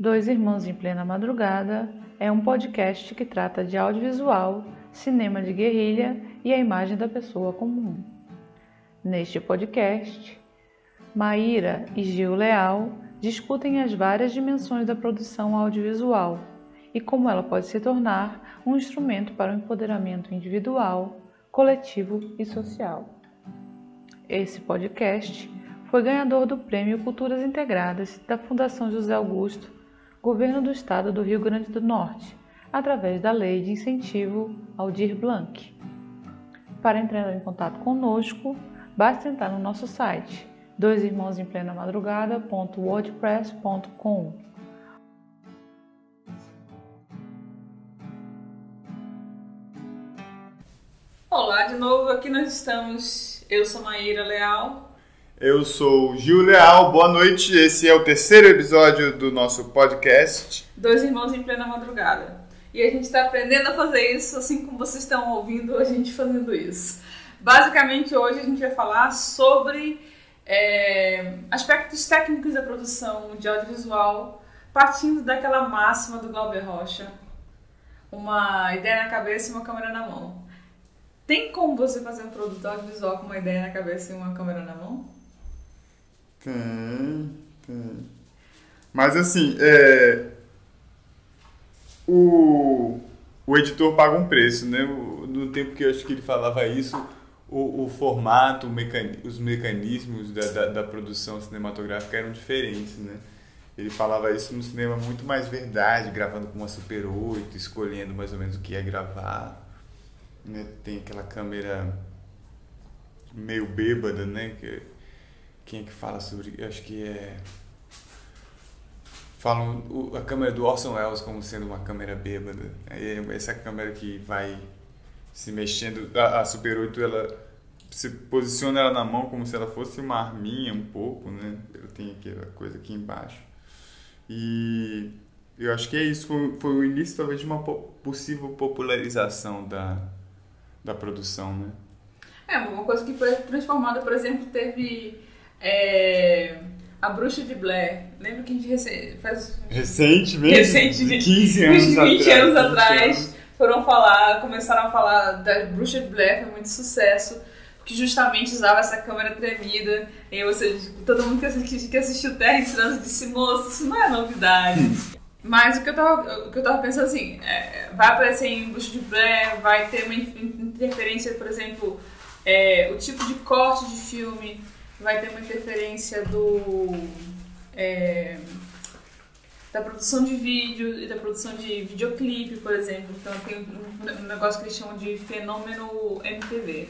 Dois Irmãos em Plena Madrugada é um podcast que trata de audiovisual, cinema de guerrilha e a imagem da pessoa comum. Neste podcast, Maíra e Gil Leal discutem as várias dimensões da produção audiovisual e como ela pode se tornar um instrumento para o empoderamento individual, coletivo e social. Esse podcast foi ganhador do Prêmio Culturas Integradas da Fundação José Augusto, Governo do Estado do Rio Grande do Norte, através da Lei de Incentivo Aldir Blanc. Para entrar em contato conosco, basta entrar no nosso site doisirmãosemplena-madrugada.wordpress.com. Olá, de novo, aqui nós estamos. Eu sou Maíra Leal. Eu sou Gil Leal, boa noite. Esse é o terceiro episódio do nosso podcast. Dois irmãos em plena madrugada. E a gente está aprendendo a fazer isso, assim como vocês estão ouvindo a gente fazendo isso. Basicamente, hoje a gente vai falar sobre é, aspectos técnicos da produção de audiovisual, partindo daquela máxima do Glauber Rocha: uma ideia na cabeça e uma câmera na mão. Tem como você fazer um produto audiovisual com uma ideia na cabeça e uma câmera na mão? Tem, tem. Mas assim, é, o, o editor paga um preço, né? No tempo que eu acho que ele falava isso, o, o formato, o mecani os mecanismos da, da, da, produção cinematográfica eram diferentes, né? Ele falava isso no cinema muito mais verdade, gravando com uma Super 8, escolhendo mais ou menos o que ia gravar. Né? Tem aquela câmera meio bêbada, né? Que, quem é que fala sobre... Eu acho que é... Falam a câmera do Orson Welles como sendo uma câmera bêbada. Essa câmera que vai se mexendo. A, a Super 8 ela se posiciona ela na mão como se ela fosse uma arminha um pouco, né? Ela tem aquela coisa aqui embaixo. E eu acho que é isso. Foi, foi o início talvez de uma possível popularização da, da produção, né? É, uma coisa que foi transformada, por exemplo, teve é, a Bruxa de Blair. Lembra que a gente rece faz... Recente mesmo? Recente, de 15 anos 20 atrás. anos atrás foram falar, começaram a falar da Bruxa de Blair, foi muito sucesso, que justamente usava essa câmera tremida, e seja, todo mundo que assistiu, que assistiu Terra em Trânsito disse, moço, isso não é novidade. Mas o que eu tava, o que eu tava pensando assim, é, vai aparecer em Bruxa de Blair, vai ter uma interferência, por exemplo, é, o tipo de corte de filme, vai ter uma interferência do... É, da produção de vídeo e da produção de videoclipe, por exemplo. Então tem um negócio que eles chamam de fenômeno MTV.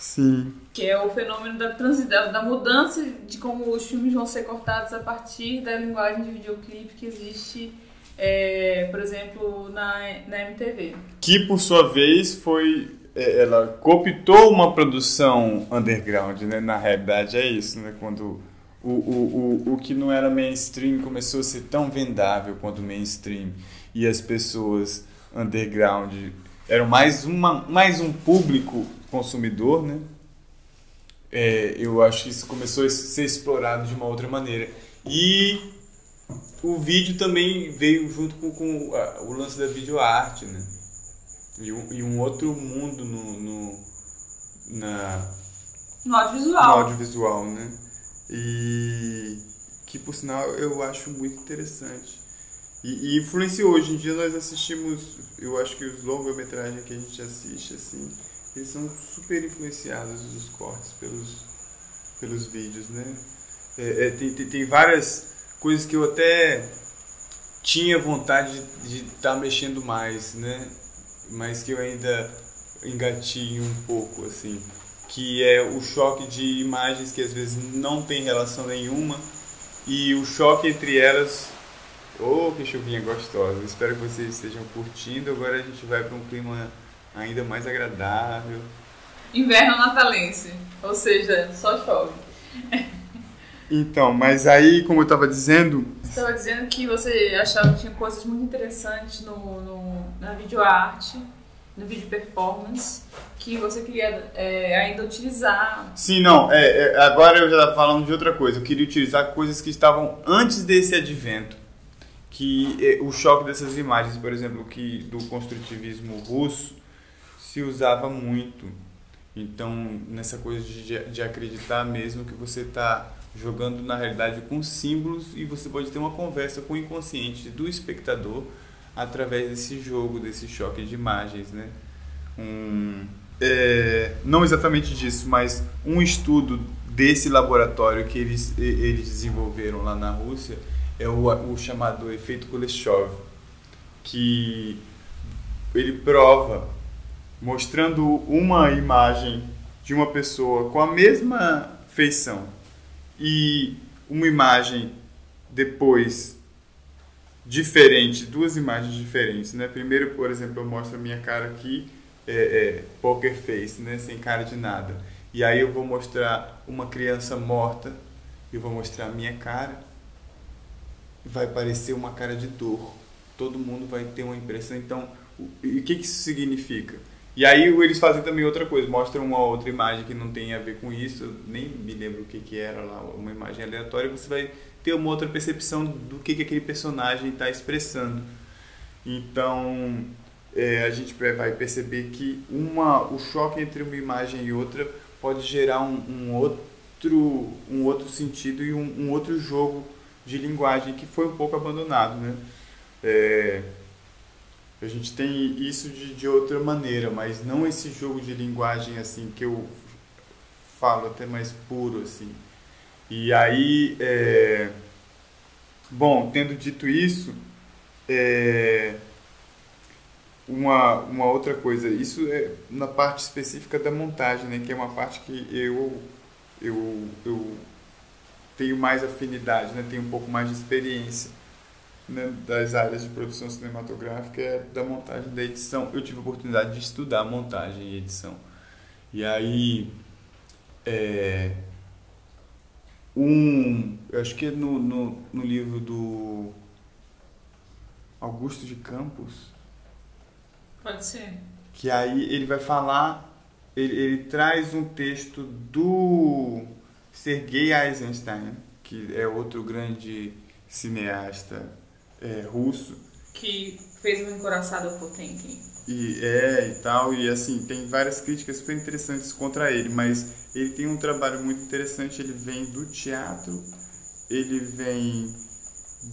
Sim. Que é o fenômeno da, transição, da mudança de como os filmes vão ser cortados a partir da linguagem de videoclipe que existe, é, por exemplo, na, na MTV. Que por sua vez foi. Ela cooptou uma produção underground, né? Na realidade é isso, né? Quando o, o, o, o que não era mainstream começou a ser tão vendável quanto mainstream e as pessoas underground eram mais, uma, mais um público consumidor, né? É, eu acho que isso começou a ser explorado de uma outra maneira. E o vídeo também veio junto com, com a, o lance da videoarte, né? E um, e um outro mundo no, no, na, no audiovisual. No audiovisual, né? e que por sinal eu acho muito interessante. E, e, influenciou. Hoje em dia nós assistimos, eu acho que os longa-metragens que a gente assiste, assim, eles são super influenciados os cortes pelos, pelos vídeos, né? É, é, tem, tem, tem, várias coisas que eu até tinha vontade de estar tá mexendo mais, né? Mas que eu ainda engatinho um pouco, assim que é o choque de imagens que às vezes não tem relação nenhuma e o choque entre elas. Oh, que chuvinha gostosa! Espero que vocês estejam curtindo. Agora a gente vai para um clima ainda mais agradável. Inverno natalense, ou seja, só chove. Então, mas aí, como eu estava dizendo. Você estava dizendo que você achava que tinha coisas muito interessantes no, no, na videoarte no vídeo performance que você queria é, ainda utilizar. Sim, não. É, é, agora eu já estava falando de outra coisa. Eu queria utilizar coisas que estavam antes desse advento. que eh, o choque dessas imagens, por exemplo, que do construtivismo russo se usava muito. Então, nessa coisa de, de acreditar mesmo que você está jogando na realidade com símbolos e você pode ter uma conversa com o inconsciente do espectador através desse jogo, desse choque de imagens, né? Um, é, não exatamente disso, mas um estudo desse laboratório que eles, eles desenvolveram lá na Rússia é o, o chamado efeito Kuleshov, que ele prova mostrando uma imagem de uma pessoa com a mesma feição e uma imagem depois diferente, duas imagens diferentes, né? Primeiro, por exemplo, eu mostro a minha cara aqui, é, é, poker face, né? Sem cara de nada. E aí eu vou mostrar uma criança morta, eu vou mostrar a minha cara, vai parecer uma cara de dor. Todo mundo vai ter uma impressão. Então, o, o que, que isso significa? E aí eles fazem também outra coisa, mostram uma outra imagem que não tem a ver com isso, nem me lembro o que, que era lá, uma imagem aleatória, você vai ter uma outra percepção do que, que aquele personagem está expressando. Então é, a gente vai perceber que uma, o choque entre uma imagem e outra pode gerar um, um outro, um outro sentido e um, um, outro jogo de linguagem que foi um pouco abandonado. Né? É, a gente tem isso de, de outra maneira, mas não esse jogo de linguagem assim que eu falo até mais puro assim. E aí, é... bom, tendo dito isso, é... uma, uma outra coisa, isso é na parte específica da montagem, né, que é uma parte que eu, eu, eu tenho mais afinidade, né, tenho um pouco mais de experiência né, das áreas de produção cinematográfica é da montagem da edição. Eu tive a oportunidade de estudar montagem e edição. E aí, é, um, eu acho que é no, no, no livro do Augusto de Campos. Pode ser. Que aí ele vai falar, ele, ele traz um texto do Sergei Eisenstein, que é outro grande cineasta é, russo. Que fez um encoraçado ao Potemkin. E é, e tal, e assim, tem várias críticas super interessantes contra ele, mas ele tem um trabalho muito interessante, ele vem do teatro, ele vem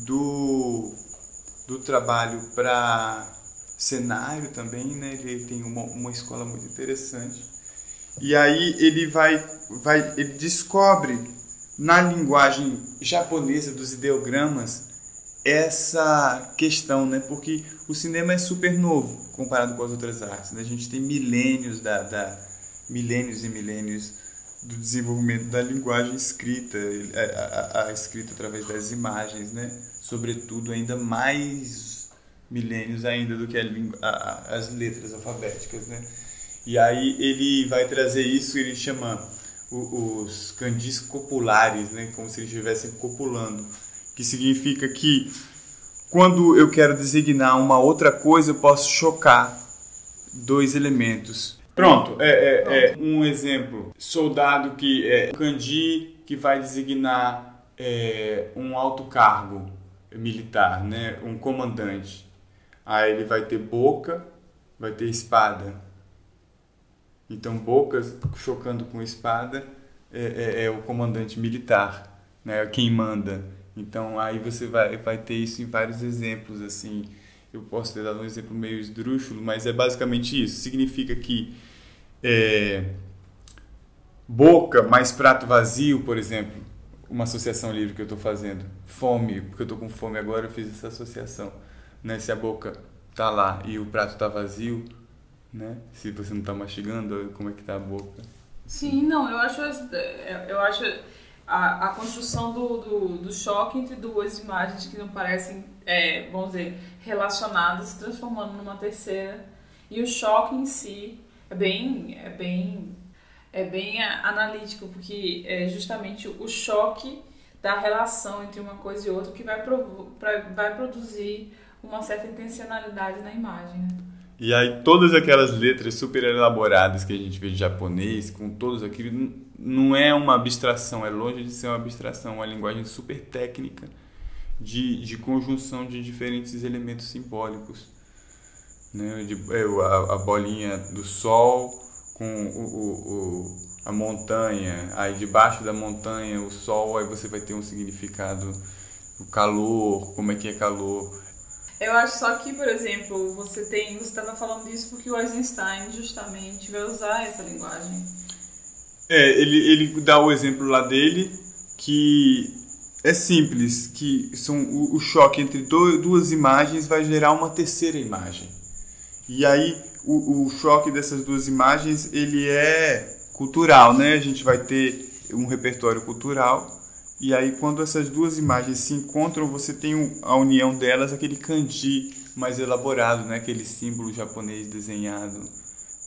do, do trabalho para cenário também, né? Ele tem uma, uma escola muito interessante. E aí ele vai, vai ele descobre na linguagem japonesa dos ideogramas essa questão, né? Porque o cinema é super novo comparado com as outras artes. Né? A gente tem milênios da, da milênios e milênios do desenvolvimento da linguagem escrita, a, a, a, escrita através das imagens, né? Sobretudo ainda mais milênios ainda do que a, as letras alfabéticas, né? E aí ele vai trazer isso, ele chama os candis copulares, né? Como se eles estivessem copulando que significa que quando eu quero designar uma outra coisa, eu posso chocar dois elementos. Pronto, é, é, é um exemplo. Soldado que é kanji que vai designar é, um alto cargo militar, né? um comandante. Aí ele vai ter boca, vai ter espada. Então, boca chocando com espada é, é, é o comandante militar, né? quem manda. Então aí você vai, vai ter isso em vários exemplos, assim. Eu posso ter dado um exemplo meio esdrúxulo, mas é basicamente isso. Significa que é, boca mais prato vazio, por exemplo, uma associação livre que eu estou fazendo. Fome, porque eu estou com fome agora, eu fiz essa associação. Né? Se a boca tá lá e o prato está vazio, né? Se você não está mastigando, como é que tá a boca? Sim, não, eu acho, eu acho a, a construção do, do, do, choque entre duas imagens que não parecem, é, vamos dizer, relacionadas, se transformando numa terceira. E o choque em si é bem, é bem, é bem analítico, porque é justamente o choque da relação entre uma coisa e outra que vai, provo vai produzir uma certa intencionalidade na imagem. Né? E aí todas aquelas letras super elaboradas que a gente vê de japonês, com todos aquilo, não é uma abstração, é longe de ser uma abstração, uma linguagem super técnica de, de conjunção de diferentes elementos simbólicos. Né? De, é, a, a bolinha do sol com o, o, o, a montanha, aí debaixo da montanha o sol, aí você vai ter um significado, o calor, como é que é calor. Eu acho só que, por exemplo, você tem, você estava falando disso porque o Eisenstein justamente vai usar essa linguagem. É, ele, ele dá o exemplo lá dele que é simples, que são o, o choque entre do, duas imagens vai gerar uma terceira imagem. E aí o, o choque dessas duas imagens ele é cultural, né? A gente vai ter um repertório cultural e aí quando essas duas imagens se encontram, você tem a união delas, aquele kanji mais elaborado, né? Aquele símbolo japonês desenhado,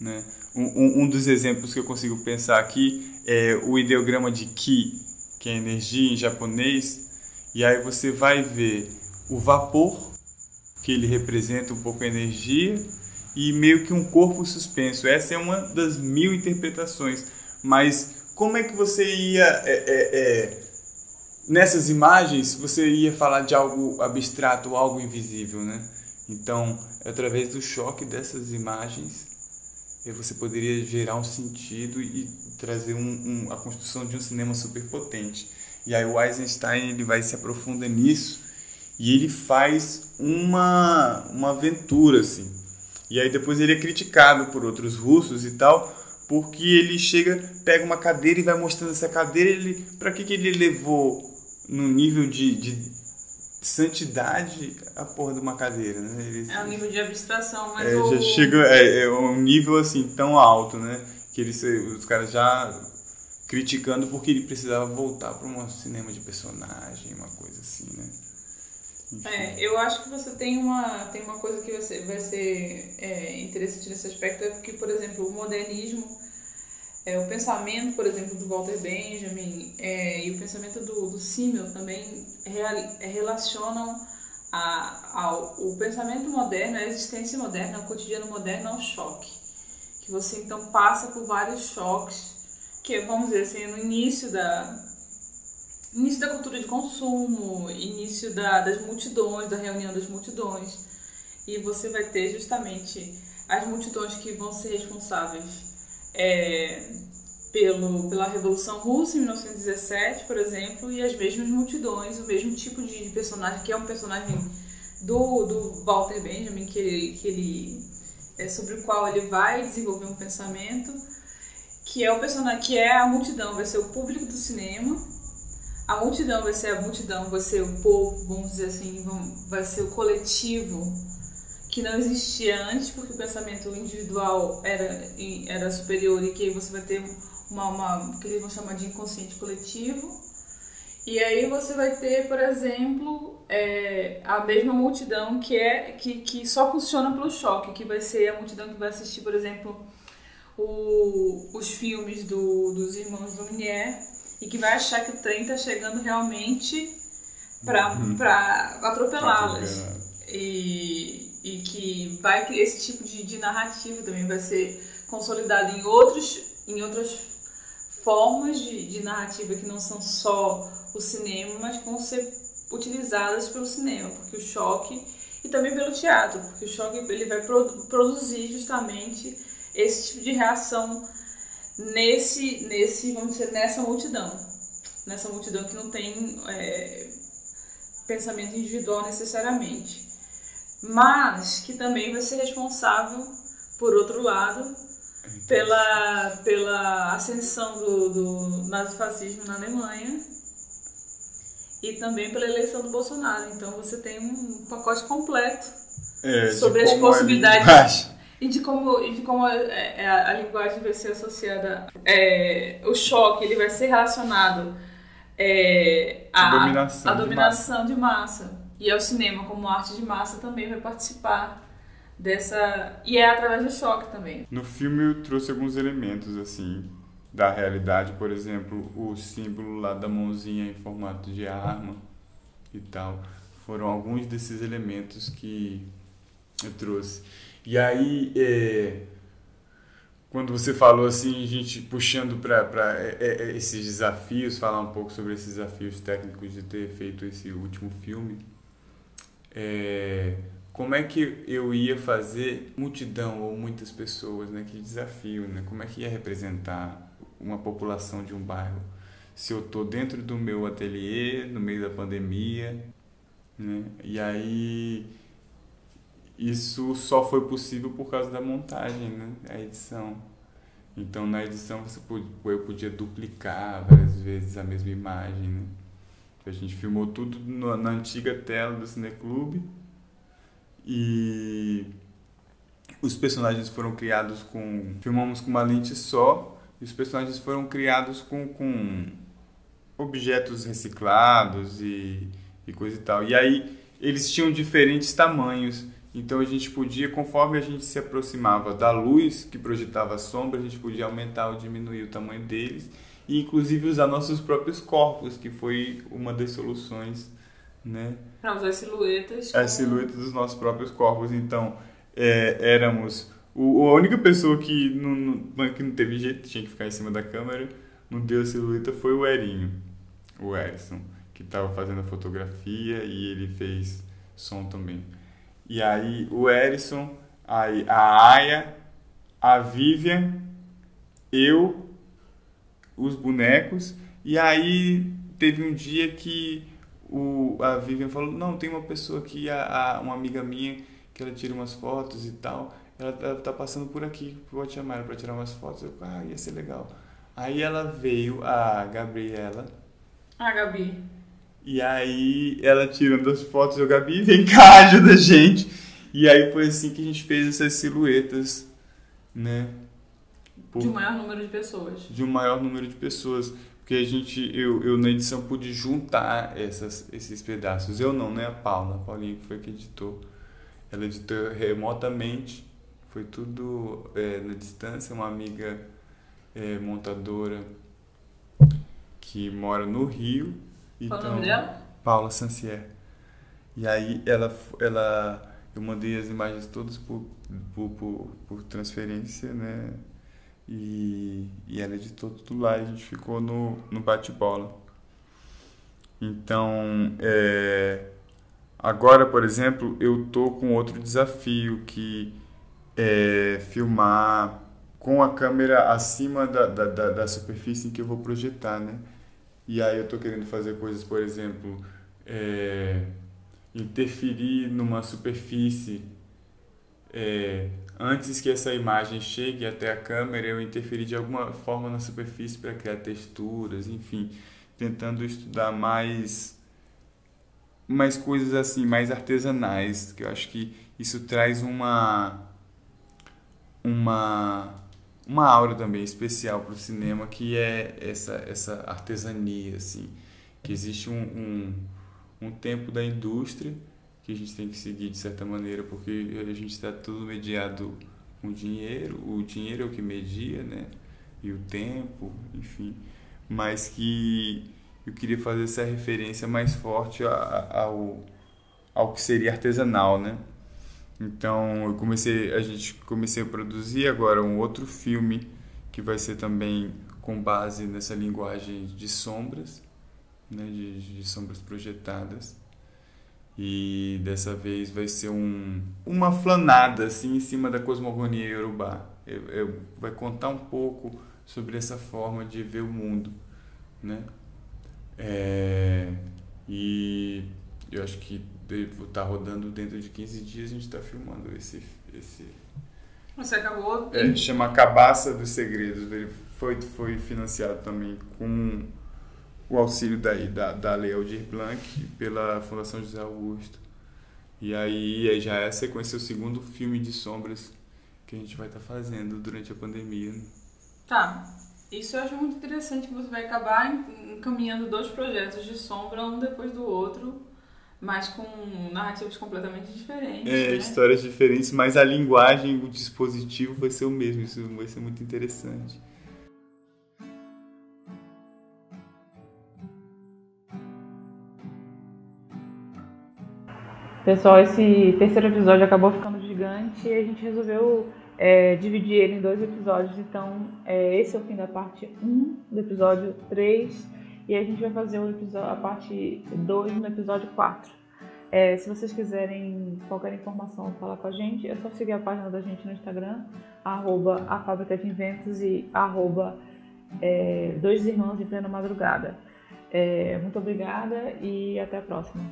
né? Um, um, dos exemplos que eu consigo pensar aqui é o ideograma de Ki, que é energia em japonês, e aí você vai ver o vapor, que ele representa um pouco a energia, e meio que um corpo suspenso. Essa é uma das mil interpretações, mas como é que você ia. É, é, é, nessas imagens, você ia falar de algo abstrato, algo invisível, né? Então, através do choque dessas imagens, você poderia gerar um sentido e trazer um, um, a construção de um cinema superpotente. E aí o Eisenstein ele vai se aprofunda nisso e ele faz uma, uma aventura assim. E aí depois ele é criticado por outros russos e tal, porque ele chega, pega uma cadeira e vai mostrando essa cadeira, ele para que que ele levou no nível de, de santidade a porra de uma cadeira, né? Ele, é um nível de abstração, mas é, o... já chega é, é, um nível assim tão alto, né? Que eles, os caras já criticando porque ele precisava voltar para um cinema de personagem, uma coisa assim, né? Enfim. É, eu acho que você tem uma tem uma coisa que vai ser, vai ser é, interessante nesse aspecto é porque, por exemplo, o modernismo é, o pensamento, por exemplo, do Walter Benjamin é, e o pensamento do, do Simmel também real, é, relacionam a, ao o pensamento moderno, a existência moderna, o cotidiano moderno ao choque. Que você então passa por vários choques, que vamos dizer assim, no início da, início da cultura de consumo, início da, das multidões, da reunião das multidões. E você vai ter justamente as multidões que vão ser responsáveis é, pelo, pela Revolução Russa em 1917, por exemplo, e as mesmas multidões, o mesmo tipo de, de personagem, que é um personagem do, do Walter Benjamin, que ele, que ele é sobre o qual ele vai desenvolver um pensamento, que é o personagem, que é a multidão, vai ser o público do cinema, a multidão vai ser a multidão, vai ser o povo, vamos dizer assim, vai ser o coletivo que não existia antes, porque o pensamento individual era, era superior e que aí você vai ter uma, uma que eles vão chamar de inconsciente coletivo. E aí você vai ter, por exemplo, é, a mesma multidão que é que, que só funciona pelo choque, que vai ser a multidão que vai assistir, por exemplo, o, os filmes do, dos irmãos Lumière e que vai achar que o trem está chegando realmente para uhum. atropelá-las. E, e que vai que esse tipo de, de narrativa também vai ser consolidado em outros em outras formas de, de narrativa que não são só o cinema, mas vão ser utilizadas pelo cinema, porque o choque e também pelo teatro, porque o choque ele vai produ produzir justamente esse tipo de reação nesse nesse vamos dizer nessa multidão, nessa multidão que não tem é, pensamento individual necessariamente mas que também vai ser responsável, por outro lado, pela, pela ascensão do, do nazifascismo na Alemanha e também pela eleição do Bolsonaro. Então você tem um pacote completo é, sobre as possibilidades e de como, e de como a, é, a, a linguagem vai ser associada. É, o choque ele vai ser relacionado é, à dominação, dominação de massa. De massa e ao cinema como arte de massa também vai participar dessa. E é através do choque também. No filme eu trouxe alguns elementos assim da realidade, por exemplo, o símbolo lá da mãozinha em formato de arma e tal. Foram alguns desses elementos que eu trouxe. E aí, é, quando você falou assim, a gente puxando para é, é, esses desafios, falar um pouco sobre esses desafios técnicos de ter feito esse último filme, é, como é que eu ia fazer multidão ou muitas pessoas, né? Que desafio, né? Como é que ia representar uma população de um bairro? Se eu tô dentro do meu ateliê, no meio da pandemia, né? E aí isso só foi possível por causa da montagem, né? A edição. Então na edição você eu podia duplicar várias vezes a mesma imagem, né? A gente filmou tudo na antiga tela do Cineclube e os personagens foram criados com. Filmamos com uma lente só e os personagens foram criados com, com objetos reciclados e, e coisa e tal. E aí eles tinham diferentes tamanhos. Então a gente podia, conforme a gente se aproximava da luz que projetava a sombra, a gente podia aumentar ou diminuir o tamanho deles e inclusive usar nossos próprios corpos, que foi uma das soluções, né? Para usar silhuetas. As silhuetas dos nossos próprios corpos. Então, é, éramos o, a única pessoa que não, que não teve jeito, tinha que ficar em cima da câmera, não deu a silhueta, foi o Erinho, o Erison, que estava fazendo a fotografia e ele fez som também. E aí o Erison, aí a Aya, a Vivian, eu os bonecos. E aí teve um dia que o, a Vivian falou, não, tem uma pessoa aqui, a, a, uma amiga minha, que ela tira umas fotos e tal. Ela, ela tá passando por aqui, te chamar para tirar umas fotos. Eu, ah, ia ser legal. Aí ela veio, a Gabriela. Ah, Gabi. E aí ela tirando as fotos, eu, Gabi, vem cá, ajuda a gente. E aí foi assim que a gente fez essas silhuetas, né? Por, de um maior número de pessoas. De um maior número de pessoas. Porque a gente, eu, eu na edição pude juntar essas, esses pedaços. Eu não, né? A Paula, a Paulinha que foi que editou. Ela editou remotamente, foi tudo é, na distância. Uma amiga é, montadora que mora no Rio. Qual então, o nome dela? Paula Sancier. E aí ela, ela, eu mandei as imagens todas por, por, por, por transferência, né? e, e ela editou tudo lá e a gente ficou no, no bate-bola. Então, é, agora, por exemplo, eu tô com outro desafio que é filmar com a câmera acima da, da, da, da superfície em que eu vou projetar, né? E aí eu tô querendo fazer coisas, por exemplo, é, interferir numa superfície. É, antes que essa imagem chegue até a câmera, eu interferir de alguma forma na superfície para criar texturas, enfim, tentando estudar mais mais coisas assim, mais artesanais, que eu acho que isso traz uma uma uma aura também especial para o cinema, que é essa essa artesania assim, que existe um, um, um tempo da indústria que a gente tem que seguir de certa maneira, porque a gente está tudo mediado com dinheiro, o dinheiro é o que media, né? E o tempo, enfim. Mas que eu queria fazer essa referência mais forte ao, ao que seria artesanal, né? Então eu comecei, a gente comecei a produzir agora um outro filme que vai ser também com base nessa linguagem de sombras, né? de, de sombras projetadas e dessa vez vai ser um, uma flanada assim em cima da cosmogonia iorubá. Eu, eu, vai contar um pouco sobre essa forma de ver o mundo, né? É, e eu acho que tá rodando dentro de 15 dias a gente está filmando esse esse você acabou é, chama Cabaça dos Segredos ele foi foi financiado também com o auxílio daí da, da Lei Aldir Blanc pela Fundação José Augusto. E aí, aí já é a sequência, o segundo filme de sombras que a gente vai estar tá fazendo durante a pandemia. Tá. Isso eu acho muito interessante que você vai acabar encaminhando dois projetos de sombra, um depois do outro, mas com narrativas completamente diferentes. É, né? histórias diferentes, mas a linguagem, o dispositivo vai ser o mesmo. Isso vai ser muito interessante. Pessoal, esse terceiro episódio acabou ficando gigante e a gente resolveu é, dividi ele em dois episódios. Então, é, esse é o fim da parte 1 do episódio 3 e a gente vai fazer o episódio, a parte 2 no episódio 4. É, se vocês quiserem qualquer informação, falar com a gente, é só seguir a página da gente no Instagram, arroba a Fábrica de Inventos e arroba é, Dois Irmãos de Plena Madrugada. É, muito obrigada e até a próxima.